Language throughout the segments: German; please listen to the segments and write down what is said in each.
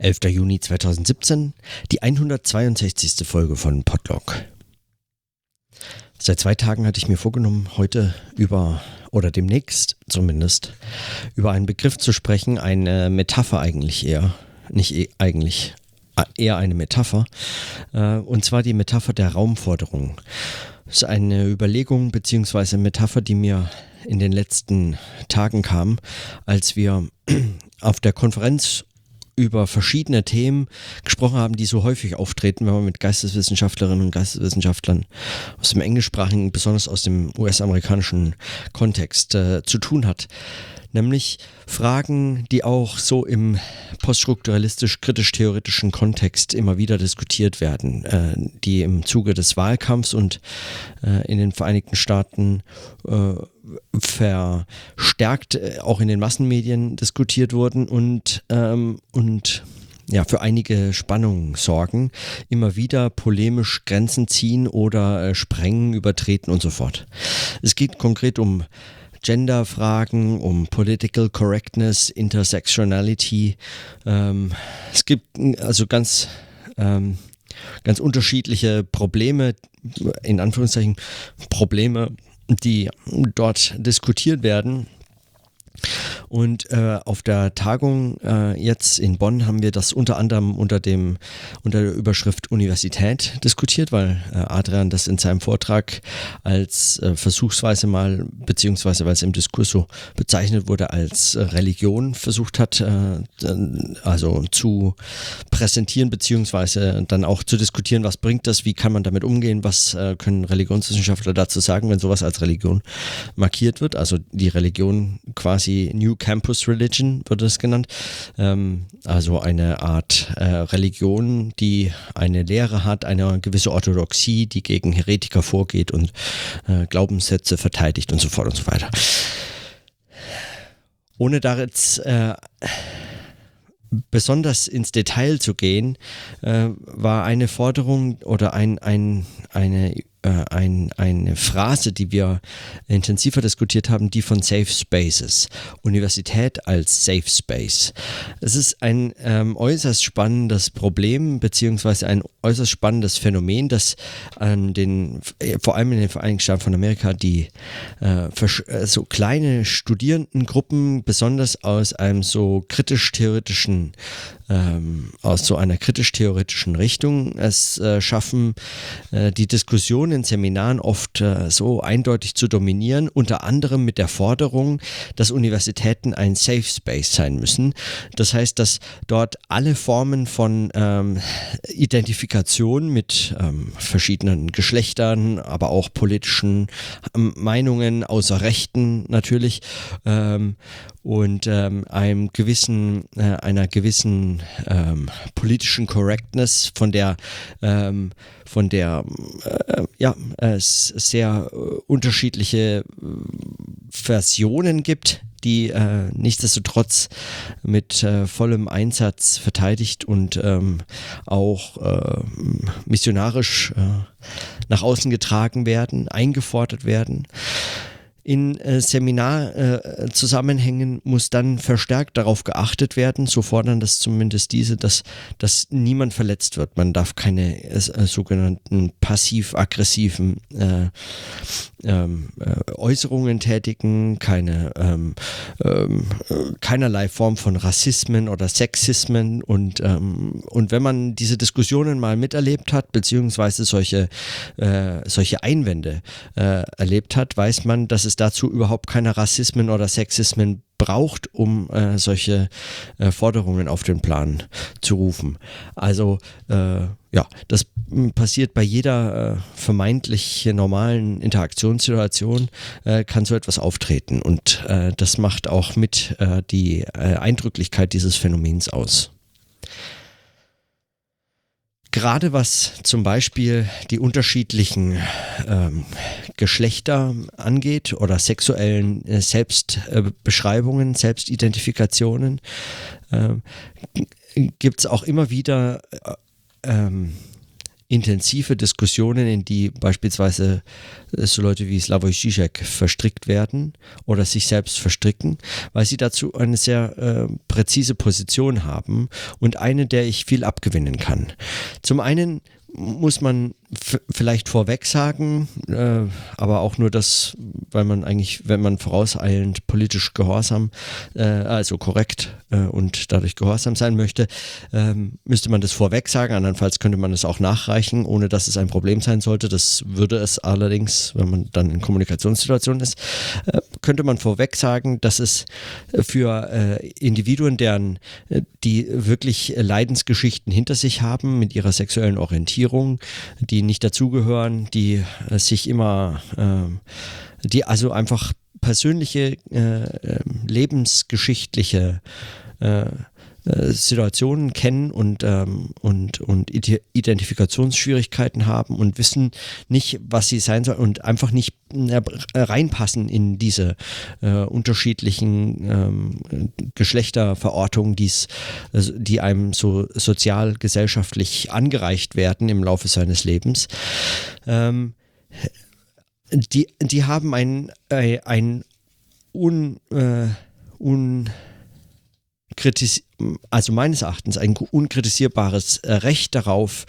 11. Juni 2017, die 162. Folge von Podlog. Seit zwei Tagen hatte ich mir vorgenommen, heute über, oder demnächst zumindest, über einen Begriff zu sprechen, eine Metapher eigentlich eher, nicht e eigentlich, eher eine Metapher, äh, und zwar die Metapher der Raumforderung. Das ist eine Überlegung bzw. Metapher, die mir in den letzten Tagen kam, als wir auf der Konferenz über verschiedene Themen gesprochen haben, die so häufig auftreten, wenn man mit Geisteswissenschaftlerinnen und Geisteswissenschaftlern aus dem englischsprachigen, besonders aus dem US-amerikanischen Kontext äh, zu tun hat. Nämlich Fragen, die auch so im poststrukturalistisch-kritisch-theoretischen Kontext immer wieder diskutiert werden, äh, die im Zuge des Wahlkampfs und äh, in den Vereinigten Staaten äh, verstärkt äh, auch in den Massenmedien diskutiert wurden und, ähm, und ja, für einige Spannungen sorgen, immer wieder polemisch Grenzen ziehen oder äh, sprengen, übertreten und so fort. Es geht konkret um Genderfragen, um Political Correctness, Intersectionality. Ähm, es gibt also ganz, ähm, ganz unterschiedliche Probleme, in Anführungszeichen Probleme, die dort diskutiert werden. Und äh, auf der Tagung äh, jetzt in Bonn haben wir das unter anderem unter dem unter der Überschrift Universität diskutiert, weil äh, Adrian das in seinem Vortrag als äh, versuchsweise mal beziehungsweise weil es im Diskurs so bezeichnet wurde als Religion versucht hat, äh, also zu präsentieren beziehungsweise dann auch zu diskutieren, was bringt das, wie kann man damit umgehen, was äh, können Religionswissenschaftler dazu sagen, wenn sowas als Religion markiert wird, also die Religion quasi New Campus Religion, wird es genannt. Ähm, also eine Art äh, Religion, die eine Lehre hat, eine gewisse Orthodoxie, die gegen Heretiker vorgeht und äh, Glaubenssätze verteidigt und so fort und so weiter. Ohne da jetzt äh, besonders ins Detail zu gehen, äh, war eine Forderung oder ein, ein, eine äh, ein, eine Phrase, die wir intensiver diskutiert haben, die von Safe Spaces. Universität als Safe Space. Es ist ein ähm, äußerst spannendes Problem, beziehungsweise ein äußerst spannendes Phänomen, das an den, äh, vor allem in den Vereinigten Staaten von Amerika, die äh, äh, so kleine Studierendengruppen, besonders aus einem so kritisch-theoretischen ähm, aus so einer kritisch-theoretischen Richtung es äh, schaffen, äh, die Diskussion in Seminaren oft äh, so eindeutig zu dominieren, unter anderem mit der Forderung, dass Universitäten ein Safe Space sein müssen. Das heißt, dass dort alle Formen von ähm, Identifikation mit ähm, verschiedenen Geschlechtern, aber auch politischen ähm, Meinungen außer Rechten natürlich ähm, und ähm, einem gewissen, äh, einer gewissen ähm, politischen Correctness, von der, ähm, von der äh, ja, es sehr äh, unterschiedliche äh, Versionen gibt, die äh, nichtsdestotrotz mit äh, vollem Einsatz verteidigt und ähm, auch äh, missionarisch äh, nach außen getragen werden, eingefordert werden in äh, Seminarzusammenhängen äh, muss dann verstärkt darauf geachtet werden, so fordern das zumindest diese, dass, dass niemand verletzt wird. Man darf keine äh, sogenannten passiv-aggressiven äh, ähm, äh, Äußerungen tätigen, keine ähm, ähm, keinerlei Form von Rassismen oder Sexismen und, ähm, und wenn man diese Diskussionen mal miterlebt hat, beziehungsweise solche, äh, solche Einwände äh, erlebt hat, weiß man, dass es dazu überhaupt keine Rassismen oder Sexismen braucht, um äh, solche äh, Forderungen auf den Plan zu rufen. Also äh, ja, das passiert bei jeder äh, vermeintlich normalen Interaktionssituation, äh, kann so etwas auftreten und äh, das macht auch mit die Eindrücklichkeit dieses Phänomens aus. Gerade was zum Beispiel die unterschiedlichen ähm, Geschlechter angeht oder sexuellen äh, Selbstbeschreibungen, äh, Selbstidentifikationen, äh, gibt es auch immer wieder äh, ähm, intensive Diskussionen, in die beispielsweise äh, so Leute wie Slavoj Žižek verstrickt werden oder sich selbst verstricken, weil sie dazu eine sehr äh, präzise Position haben und eine, der ich viel abgewinnen kann. Zum einen muss man vielleicht vorweg sagen, äh, aber auch nur das, weil man eigentlich, wenn man vorauseilend politisch gehorsam, äh, also korrekt äh, und dadurch gehorsam sein möchte, ähm, müsste man das vorweg sagen. Andernfalls könnte man es auch nachreichen, ohne dass es ein Problem sein sollte. Das würde es allerdings, wenn man dann in Kommunikationssituationen ist, äh, könnte man vorweg sagen, dass es für äh, Individuen, deren äh, die wirklich Leidensgeschichten hinter sich haben mit ihrer sexuellen Orientierung, die die nicht dazugehören, die äh, sich immer, äh, die also einfach persönliche, äh, ähm, lebensgeschichtliche äh, äh, Situationen kennen und, ähm, und, und Identifikationsschwierigkeiten haben und wissen nicht, was sie sein sollen und einfach nicht äh, reinpassen in diese äh, unterschiedlichen ähm, Geschlechterverortungen, die's, also die einem so sozial, gesellschaftlich angereicht werden im Laufe seines Lebens. Ähm, die, die haben ein, ein un, äh, un kritis also meines Erachtens ein unkritisierbares äh, Recht darauf,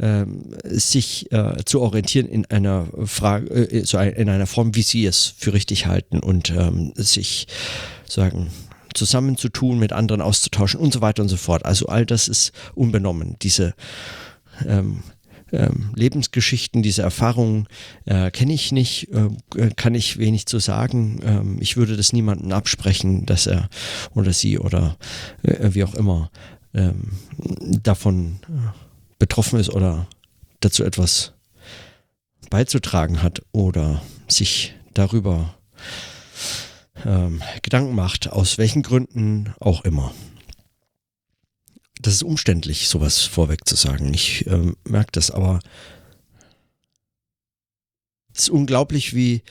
ähm, sich äh, zu orientieren in einer Frage, äh, so in einer Form, wie sie es für richtig halten und ähm, sich sagen zusammenzutun, mit anderen auszutauschen und so weiter und so fort. Also all das ist unbenommen. Diese ähm, ähm, Lebensgeschichten, diese Erfahrungen äh, kenne ich nicht, äh, kann ich wenig zu sagen. Ähm, ich würde das niemandem absprechen, dass er oder sie oder äh, wie auch immer ähm, davon äh, betroffen ist oder dazu etwas beizutragen hat oder sich darüber ähm, Gedanken macht, aus welchen Gründen auch immer das ist umständlich, sowas vorweg zu sagen. Ich ähm, merke das, aber es ist unglaublich, wie,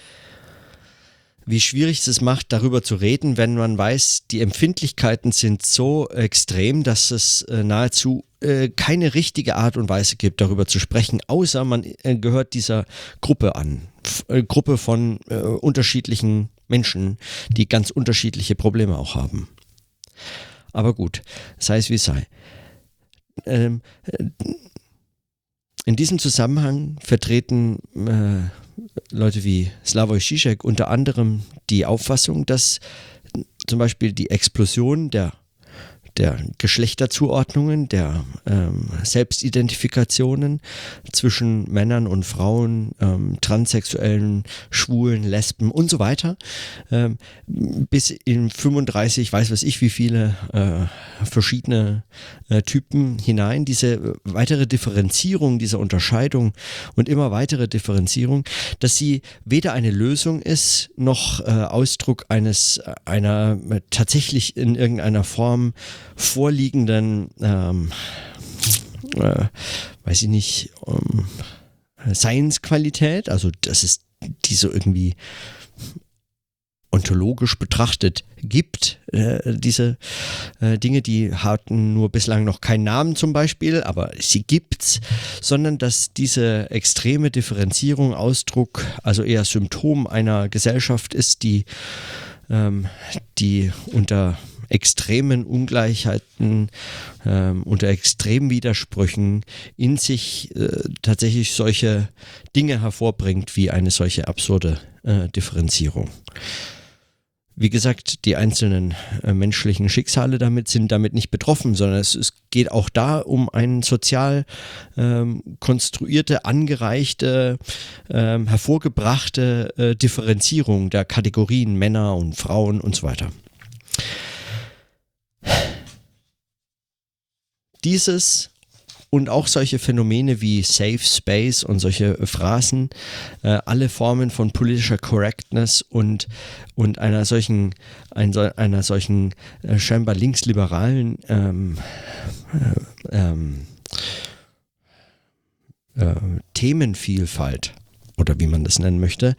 wie schwierig es macht, darüber zu reden, wenn man weiß, die Empfindlichkeiten sind so extrem, dass es äh, nahezu äh, keine richtige Art und Weise gibt, darüber zu sprechen, außer man äh, gehört dieser Gruppe an. F äh, Gruppe von äh, unterschiedlichen Menschen, die ganz unterschiedliche Probleme auch haben. Aber gut, sei es wie sei. Ähm, äh, in diesem Zusammenhang vertreten äh, Leute wie Slavoj Žižek unter anderem die Auffassung, dass zum Beispiel die Explosion der der Geschlechterzuordnungen, der ähm, Selbstidentifikationen zwischen Männern und Frauen, ähm, Transsexuellen, Schwulen, Lesben und so weiter, ähm, bis in 35, weiß was ich, wie viele äh, verschiedene äh, Typen hinein. Diese weitere Differenzierung, diese Unterscheidung und immer weitere Differenzierung, dass sie weder eine Lösung ist, noch äh, Ausdruck eines einer tatsächlich in irgendeiner Form vorliegenden, ähm, äh, weiß ich nicht, ähm, Science-Qualität, also das ist die so irgendwie ontologisch betrachtet gibt. Äh, diese äh, Dinge, die hatten nur bislang noch keinen Namen zum Beispiel, aber sie gibt's, sondern dass diese extreme Differenzierung Ausdruck, also eher Symptom einer Gesellschaft ist, die, ähm, die unter extremen Ungleichheiten, ähm, unter extremen Widersprüchen in sich äh, tatsächlich solche Dinge hervorbringt, wie eine solche absurde äh, Differenzierung. Wie gesagt, die einzelnen äh, menschlichen Schicksale damit sind damit nicht betroffen, sondern es, es geht auch da um eine sozial ähm, konstruierte, angereichte, ähm, hervorgebrachte äh, Differenzierung der Kategorien Männer und Frauen und so weiter. Dieses und auch solche Phänomene wie Safe Space und solche Phrasen, äh, alle Formen von politischer Correctness und, und einer solchen, ein, einer solchen äh, scheinbar linksliberalen ähm, äh, ähm, äh, Themenvielfalt oder wie man das nennen möchte,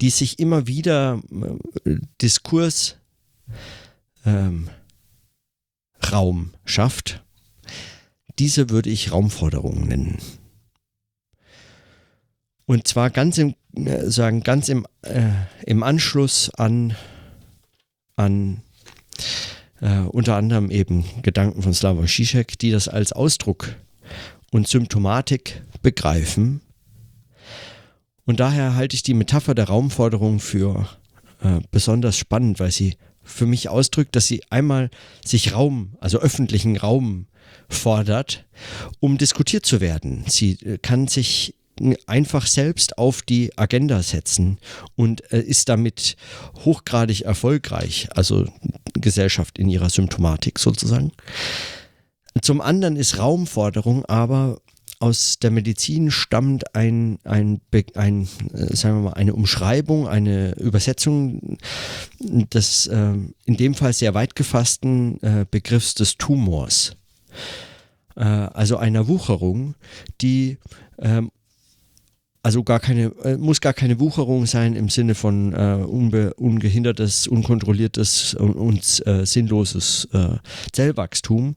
die sich immer wieder äh, Diskurs ähm, schafft diese würde ich Raumforderungen nennen. Und zwar ganz im, äh, sagen, ganz im, äh, im Anschluss an, an äh, unter anderem eben Gedanken von Slavoj Žižek, die das als Ausdruck und Symptomatik begreifen. Und daher halte ich die Metapher der Raumforderung für äh, besonders spannend, weil sie für mich ausdrückt, dass sie einmal sich Raum, also öffentlichen Raum fordert, um diskutiert zu werden. Sie äh, kann sich einfach selbst auf die Agenda setzen und äh, ist damit hochgradig erfolgreich, also Gesellschaft in ihrer Symptomatik sozusagen. Zum anderen ist Raumforderung aber aus der Medizin stammt ein, ein, ein, äh, sagen wir mal, eine Umschreibung, eine Übersetzung des äh, in dem Fall sehr weit gefassten äh, Begriffs des Tumors. Äh, also einer Wucherung, die ähm, also gar keine, äh, muss gar keine Wucherung sein im Sinne von äh, unbe, ungehindertes, unkontrolliertes und, und äh, sinnloses äh, Zellwachstum,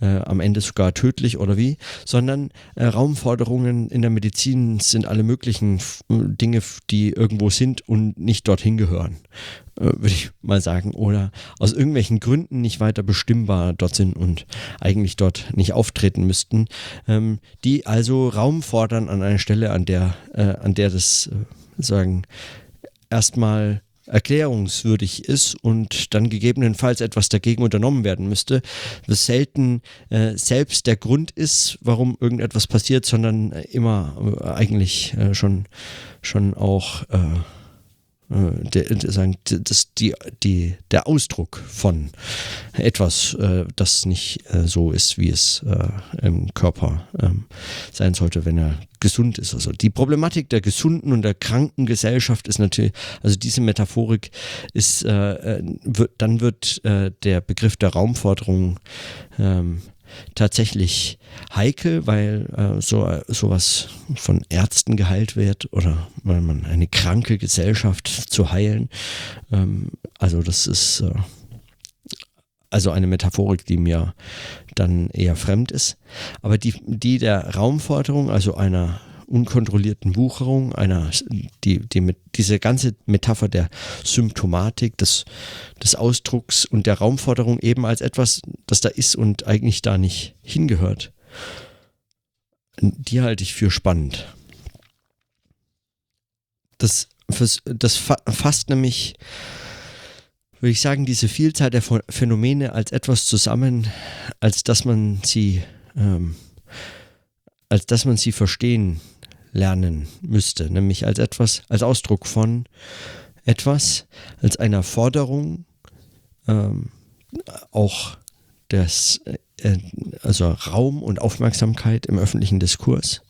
äh, am Ende sogar tödlich oder wie, sondern äh, Raumforderungen in der Medizin sind alle möglichen Dinge, die irgendwo sind und nicht dorthin gehören. Äh, würde ich mal sagen, oder aus irgendwelchen Gründen nicht weiter bestimmbar dort sind und eigentlich dort nicht auftreten müssten, ähm, die also Raum fordern an einer Stelle, an der, äh, an der das äh, sagen erstmal erklärungswürdig ist und dann gegebenenfalls etwas dagegen unternommen werden müsste, was selten äh, selbst der Grund ist, warum irgendetwas passiert, sondern immer äh, eigentlich äh, schon, schon auch äh, der, sagen, das, die, die, der Ausdruck von etwas, äh, das nicht äh, so ist, wie es äh, im Körper ähm, sein sollte, wenn er gesund ist. Also die Problematik der gesunden und der kranken Gesellschaft ist natürlich, also diese Metaphorik ist, äh, äh, wird, dann wird der Begriff der Raumforderung ähm, tatsächlich heikel, weil äh, so sowas von Ärzten geheilt wird oder weil man eine kranke Gesellschaft zu heilen. Ähm, also das ist äh, also eine Metaphorik, die mir dann eher fremd ist. Aber die, die der Raumforderung, also einer unkontrollierten Wucherung, einer, die, die mit, diese ganze Metapher der Symptomatik, des, des Ausdrucks und der Raumforderung eben als etwas, das da ist und eigentlich da nicht hingehört, die halte ich für spannend. Das, das fasst nämlich, würde ich sagen, diese Vielzahl der Phänomene als etwas zusammen, als dass man sie, ähm, als dass man sie verstehen lernen müsste, nämlich als etwas, als Ausdruck von etwas, als einer Forderung, ähm, auch des, äh, also Raum und Aufmerksamkeit im öffentlichen Diskurs.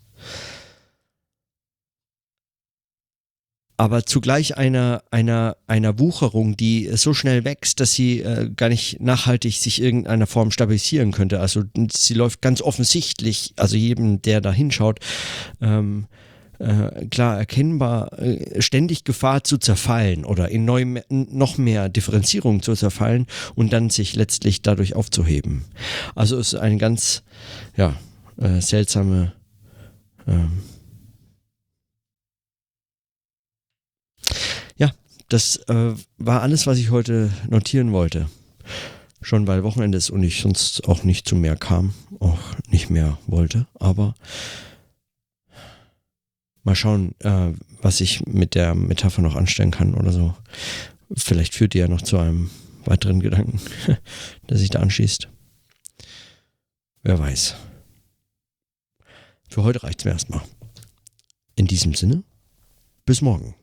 Aber zugleich einer, einer, einer Wucherung, die so schnell wächst, dass sie äh, gar nicht nachhaltig sich irgendeiner Form stabilisieren könnte. Also sie läuft ganz offensichtlich, also jedem, der da hinschaut, ähm, äh, klar erkennbar, äh, ständig Gefahr zu zerfallen oder in neu, noch mehr Differenzierung zu zerfallen und dann sich letztlich dadurch aufzuheben. Also es ist eine ganz ja, äh, seltsame ähm, Das äh, war alles, was ich heute notieren wollte. Schon weil Wochenende ist und ich sonst auch nicht zu mehr kam, auch nicht mehr wollte. Aber mal schauen, äh, was ich mit der Metapher noch anstellen kann oder so. Vielleicht führt die ja noch zu einem weiteren Gedanken, der sich da anschließt. Wer weiß. Für heute reicht es mir erstmal. In diesem Sinne, bis morgen.